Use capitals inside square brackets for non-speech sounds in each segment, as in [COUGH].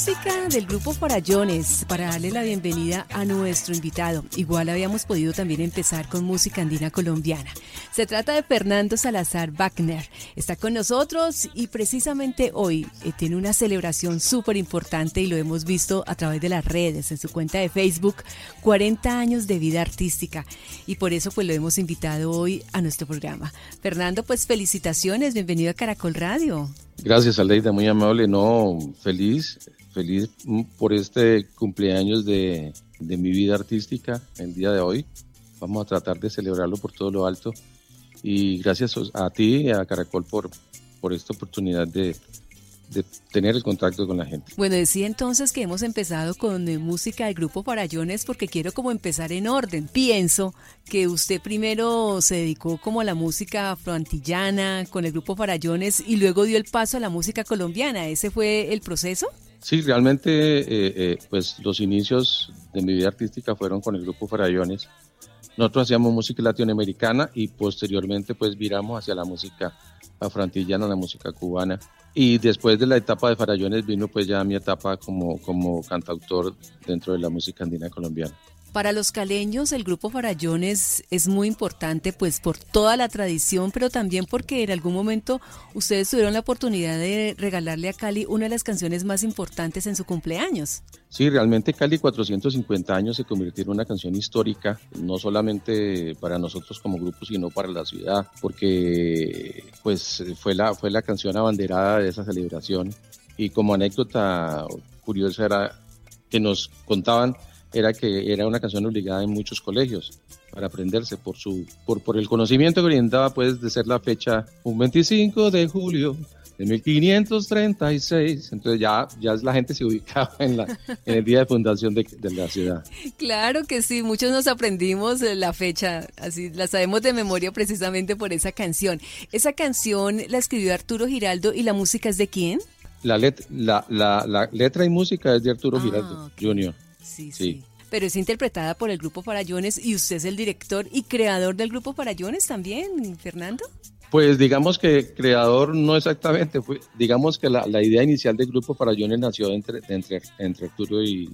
música del grupo Farallones para darle la bienvenida a nuestro invitado. Igual habíamos podido también empezar con música andina colombiana. Se trata de Fernando Salazar Wagner. Está con nosotros y precisamente hoy eh, tiene una celebración súper importante y lo hemos visto a través de las redes, en su cuenta de Facebook, 40 años de vida artística. Y por eso pues lo hemos invitado hoy a nuestro programa. Fernando, pues felicitaciones, bienvenido a Caracol Radio. Gracias, Aleida, muy amable. No, feliz, feliz por este cumpleaños de, de mi vida artística el día de hoy. Vamos a tratar de celebrarlo por todo lo alto. Y gracias a ti y a Caracol por, por esta oportunidad de, de tener el contacto con la gente. Bueno, decía entonces que hemos empezado con eh, música del grupo Farallones porque quiero como empezar en orden. Pienso que usted primero se dedicó como a la música afroantillana con el grupo Farallones y luego dio el paso a la música colombiana. ¿Ese fue el proceso? Sí, realmente eh, eh, pues los inicios de mi vida artística fueron con el grupo Farallones. Nosotros hacíamos música latinoamericana y posteriormente pues viramos hacia la música afroantillana, la música cubana y después de la etapa de Farallones vino pues ya mi etapa como, como cantautor dentro de la música andina colombiana. Para los caleños el grupo Farallones es muy importante pues por toda la tradición, pero también porque en algún momento ustedes tuvieron la oportunidad de regalarle a Cali una de las canciones más importantes en su cumpleaños. Sí, realmente Cali 450 años se convirtió en una canción histórica, no solamente para nosotros como grupo, sino para la ciudad, porque pues fue la, fue la canción abanderada de esa celebración. Y como anécdota curiosa era que nos contaban era que era una canción obligada en muchos colegios para aprenderse por su por, por el conocimiento que orientaba pues de ser la fecha un 25 de julio de 1536 entonces ya ya la gente se ubicaba en la en el día de fundación de, de la ciudad. Claro que sí muchos nos aprendimos la fecha así la sabemos de memoria precisamente por esa canción. Esa canción la escribió Arturo Giraldo y la música es de quién la, let, la, la, la letra y música es de Arturo ah, Giraldo Jr. Sí, sí, Pero es interpretada por el grupo Farallones y usted es el director y creador del grupo Farallones también, Fernando. Pues digamos que creador no exactamente, fue, digamos que la, idea inicial del grupo Farallones nació entre, entre, entre Arturo y,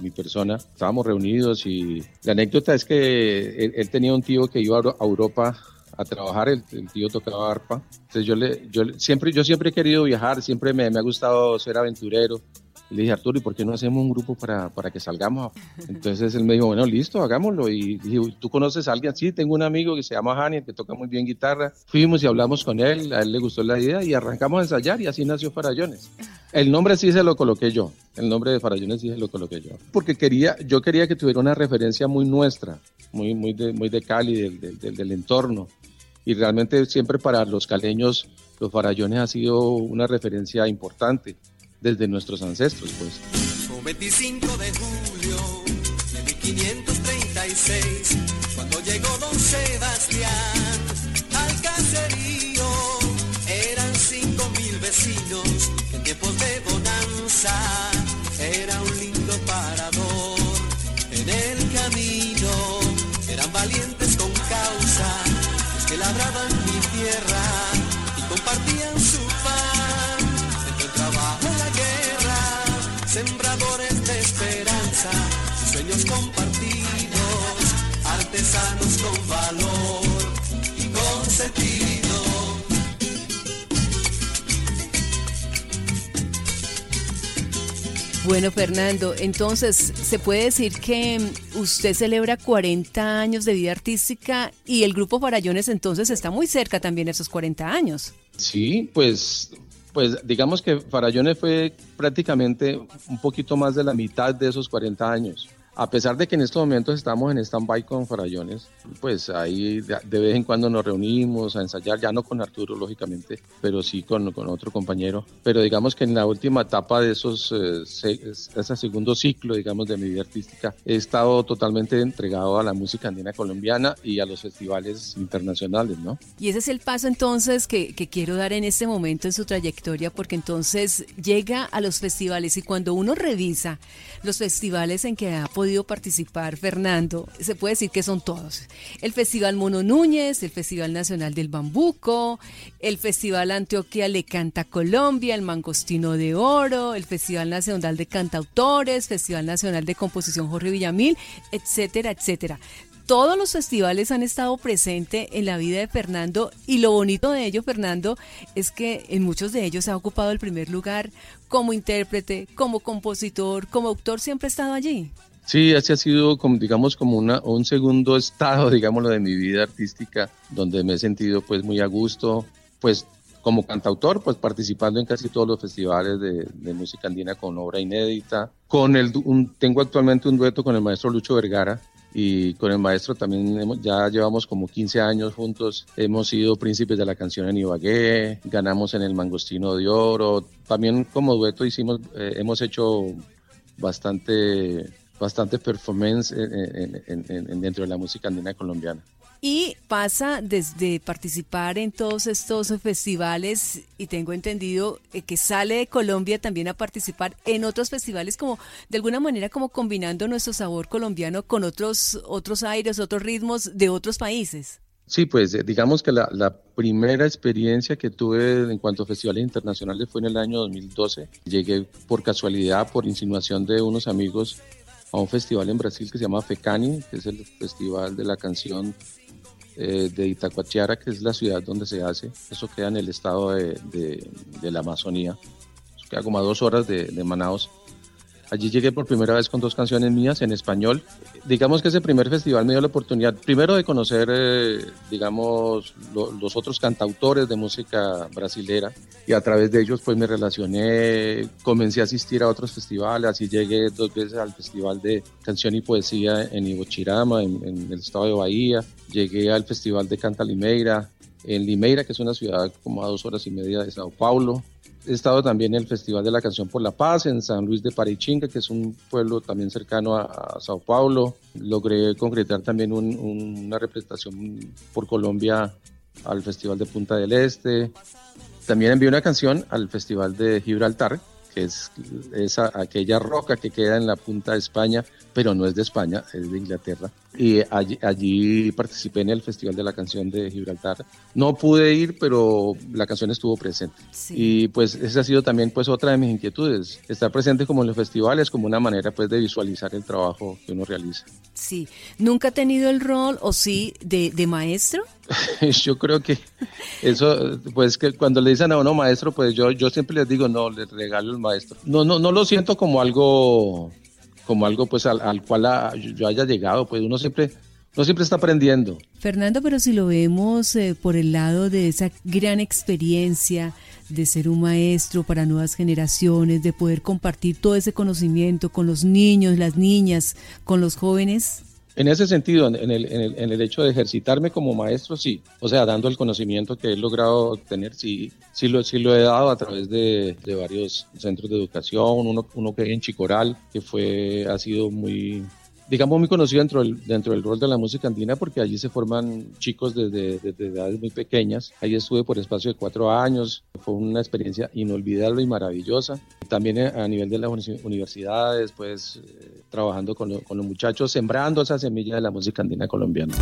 mi persona. Estábamos reunidos y la anécdota es que él, tenía un tío que iba a Europa a trabajar, el, tío tocaba arpa. Entonces yo, le, yo, siempre, yo siempre he querido viajar, siempre me, me ha gustado ser aventurero le dije, Arturo, ¿y por qué no hacemos un grupo para, para que salgamos? Entonces él me dijo, bueno, listo, hagámoslo. Y dije, ¿tú conoces a alguien? Sí, tengo un amigo que se llama Hani, que toca muy bien guitarra. Fuimos y hablamos con él, a él le gustó la idea y arrancamos a ensayar y así nació Farallones. El nombre sí se lo coloqué yo, el nombre de Farallones sí se lo coloqué yo. Porque quería, yo quería que tuviera una referencia muy nuestra, muy, muy, de, muy de Cali, del, del, del entorno. Y realmente siempre para los caleños los farallones ha sido una referencia importante desde nuestros ancestros, pues. Un 25 de julio de 1536, cuando llegó don Sebastián artesanos con valor y con sentido. Bueno, Fernando, entonces se puede decir que usted celebra 40 años de vida artística y el grupo Farallones entonces está muy cerca también de esos 40 años. Sí, pues pues digamos que Farallones fue prácticamente un poquito más de la mitad de esos 40 años a pesar de que en estos momentos estamos en stand-by con Farallones, pues ahí de vez en cuando nos reunimos a ensayar, ya no con Arturo, lógicamente, pero sí con, con otro compañero. Pero digamos que en la última etapa de esos, eh, ese segundo ciclo, digamos, de mi vida artística, he estado totalmente entregado a la música andina colombiana y a los festivales internacionales, ¿no? Y ese es el paso entonces que, que quiero dar en este momento en su trayectoria, porque entonces llega a los festivales y cuando uno revisa los festivales en que ha podido participar Fernando, se puede decir que son todos. El Festival Mono Núñez, el Festival Nacional del Bambuco, el Festival Antioquia Le Canta Colombia, el Mangostino de Oro, el Festival Nacional de Cantautores, Festival Nacional de Composición Jorge Villamil, etcétera, etcétera todos los festivales han estado presentes en la vida de Fernando y lo bonito de ello, Fernando, es que en muchos de ellos ha ocupado el primer lugar como intérprete, como compositor, como autor, siempre ha estado allí. Sí, ese ha sido, como, digamos, como una, un segundo [LAUGHS] estado, digámoslo, de mi vida artística, donde me he sentido pues muy a gusto, pues como cantautor, pues participando en casi todos los festivales de, música andina con obra inédita. Con el, tengo actualmente un dueto con el maestro Lucho Vergara, y con el maestro también ya llevamos como 15 años juntos. Hemos sido príncipes de la canción en Ibagué, ganamos en el Mangostino de Oro. También como dueto hicimos, eh, hemos hecho bastante, bastante performance dentro de la música andina colombiana y pasa desde participar en todos estos festivales y tengo entendido eh, que sale de Colombia también a participar en otros festivales como de alguna manera como combinando nuestro sabor colombiano con otros otros aires, otros ritmos de otros países. Sí, pues eh, digamos que la, la, primera experiencia que tuve en cuanto a festivales internacionales fue en el año 2012. Llegué por casualidad, por insinuación de unos amigos, a un festival en Brasil que se llama FECANI, que es el festival de la canción eh, de Itacoatiara, que es la ciudad donde se hace. Eso queda en el estado de, de, la Amazonía. queda como a dos horas de, de Manaus. Allí llegué por primera vez con dos canciones mías en español. Digamos que ese primer festival me dio la oportunidad, primero de conocer, eh, digamos, los otros cantautores de música brasilera y a través de ellos pues me relacioné, comencé a asistir a otros festivales, así llegué dos veces al Festival de Canción y Poesía en Ibochirama, en, en el estado de Bahía, llegué al Festival de Canta Limeira, en Limeira, que es una ciudad como a dos horas y media de Sao Paulo, He estado también en el Festival de la Canción por la Paz en San Luis de Parichinga, que es un pueblo también cercano a, Sao Paulo. Logré concretar también una representación por Colombia al Festival de Punta del Este. También envié una canción al Festival de Gibraltar, que es esa, aquella roca que queda en la punta de España, pero no es de España, es de Inglaterra. Y allí, allí, participé en el Festival de la Canción de Gibraltar. No pude ir, pero la canción estuvo presente. Y pues esa ha sido también pues otra de mis inquietudes, estar presente como en los festivales como una manera pues de visualizar el trabajo que uno realiza. Sí, ¿nunca ha tenido el rol o sí de, de maestro? [LAUGHS] yo creo que eso, pues que cuando le dicen a uno maestro, pues yo, yo siempre les digo, no, les regalo el maestro. No, no, no lo siento como algo, como algo pues al, cual yo haya llegado, pues uno siempre, uno siempre está aprendiendo. Fernando, pero si lo vemos eh, por el lado de esa gran experiencia de ser un maestro para nuevas generaciones, de poder compartir todo ese conocimiento con los niños, las niñas, con los jóvenes, en ese sentido, en el, en, el, hecho de ejercitarme como maestro, sí. O sea, dando el conocimiento que he logrado tener, sí, sí, lo, sí lo he dado a través de, de varios centros de educación. Uno, uno que hay en Chicoral, que fue, ha sido muy, digamos, muy conocido dentro del, dentro del rol de la música andina porque allí se forman chicos desde, desde, edades muy pequeñas. Ahí estuve por espacio de cuatro años, fue una experiencia inolvidable y maravillosa. También a nivel de las universidades, pues eh, trabajando con, con los muchachos, sembrando esa semilla de la música andina colombiana.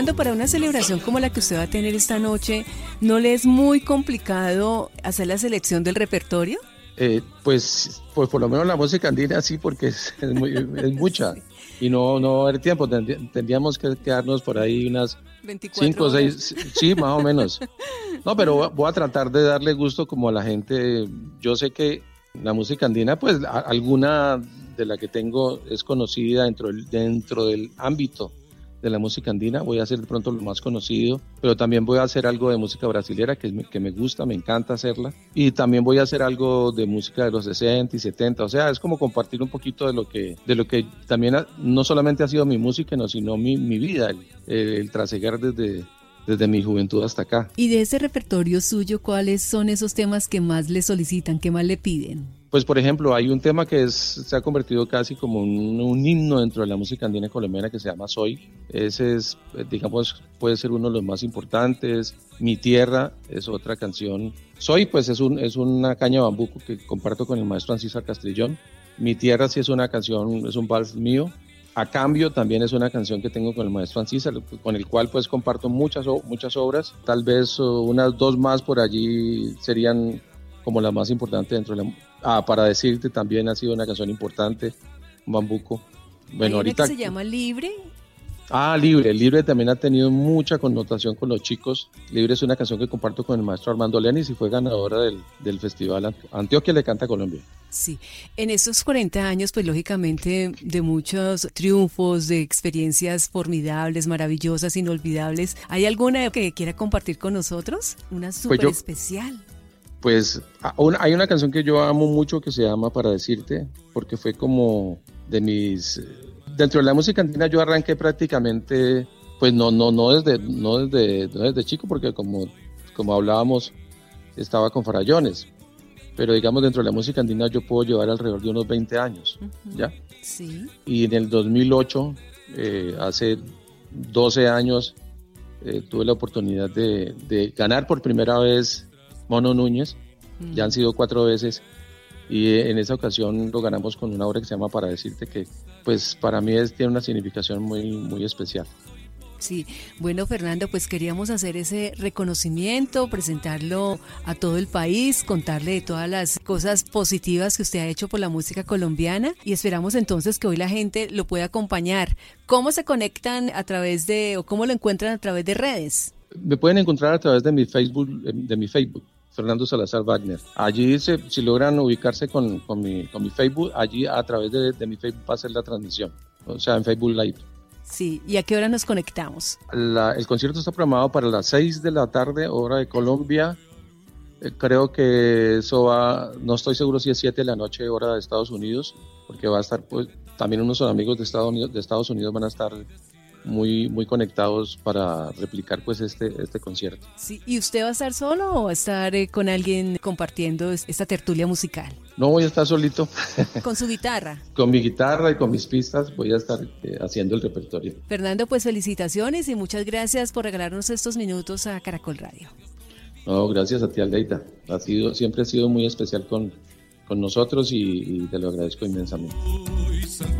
Fernando, para una celebración como la que usted va a tener esta noche, ¿no le es muy complicado hacer la selección del repertorio? Eh, pues, pues por lo menos la música andina sí, porque es, muy, es mucha. [LAUGHS] Y no, no haber tiempo, tendríamos que quedarnos por ahí unas 5 o 6, sí, más o menos. [LAUGHS] No, pero voy a tratar de darle gusto como a la gente. Yo sé que la música andina, pues alguna de la que tengo es conocida dentro del, dentro del ámbito de la música andina, voy a hacer de pronto lo más conocido, pero también voy a hacer algo de música brasilera que, que me gusta, me encanta hacerla, y también voy a hacer algo de música de los 60 y 70, o sea, es como compartir un poquito de lo que, de lo que también no solamente ha sido mi música, sino mi, mi vida, el, el trasegar desde, desde mi juventud hasta acá. Y de ese repertorio suyo, ¿cuáles son esos temas que más le solicitan, que más le piden? Pues por ejemplo, hay un tema que se ha convertido casi como un, himno dentro de la música andina colombiana que se llama Soy. Ese es, digamos, puede ser uno de los más importantes. Mi Tierra es otra canción. Soy, pues es, un, es una caña bambuco que comparto con el maestro Ancísar Castrillón. Mi Tierra sí es una canción, es un vals mío. A cambio también es una canción que tengo con el maestro Ancísar, con el cual pues comparto muchas, muchas obras. Tal vez uh, unas dos más por allí serían como las más importantes dentro de la Ah, para decirte también ha sido una canción importante, Bambuco. Bueno, ahorita. se llama Libre? Ah, Libre. Libre también ha tenido mucha connotación con los chicos. Libre es una canción que comparto con el maestro Armando Lenis y fue ganadora del, del festival Antioquia le canta Colombia. Sí, en estos 40 años, pues lógicamente de muchos triunfos, de experiencias formidables, maravillosas, inolvidables, ¿hay alguna que quiera compartir con nosotros? Una pues súper especial pues hay una canción que yo amo mucho que se llama Para Decirte, porque fue como de mis... Dentro de la música andina yo arranqué prácticamente, pues no, no, no, desde, no, desde, desde chico, porque como, como hablábamos, estaba con farallones. Pero digamos, dentro de la música andina yo puedo llevar alrededor de unos 20 años, ¿ya? Sí. Y en el 2008, eh, hace 12 años, eh, tuve la oportunidad de, de ganar por primera vez Mono Núñez. Ya han mm. sido cuatro veces y en esa ocasión lo ganamos con una obra que se llama Para decirte que, pues para mí es, tiene una significación muy, muy especial. Sí, bueno Fernando, pues queríamos hacer ese reconocimiento, presentarlo a todo el país, contarle de todas las cosas positivas que usted ha hecho por la música colombiana y esperamos entonces que hoy la gente lo pueda acompañar. ¿Cómo se conectan a través de o cómo lo encuentran a través de redes? Me pueden encontrar a través de mi Facebook, de mi Facebook Fernando Salazar Wagner. Allí, si logran ubicarse con, con, mi, con mi Facebook, allí a través de, mi Facebook va a ser la transmisión, o sea, en Facebook Live. Sí, ¿y a qué hora nos conectamos? el concierto está programado para las 6 de la tarde, hora de Colombia. Eh, creo que eso va, no estoy seguro si es 7 de la noche, hora de Estados Unidos, porque va a estar, pues, también unos amigos de Estados Unidos, de Estados Unidos van a estar muy, muy conectados para replicar pues este, este concierto. Sí, ¿Y usted va a estar solo o va a estar eh, con alguien compartiendo esta tertulia musical? No voy a estar solito. [LAUGHS] ¿Con su guitarra? con mi guitarra y con mis pistas voy a estar eh, haciendo el repertorio. Fernando, pues felicitaciones y muchas gracias por regalarnos estos minutos a Caracol Radio. No, gracias a ti, Aldeita. Ha sido, siempre ha sido muy especial con, con nosotros y, y te lo agradezco inmensamente. soy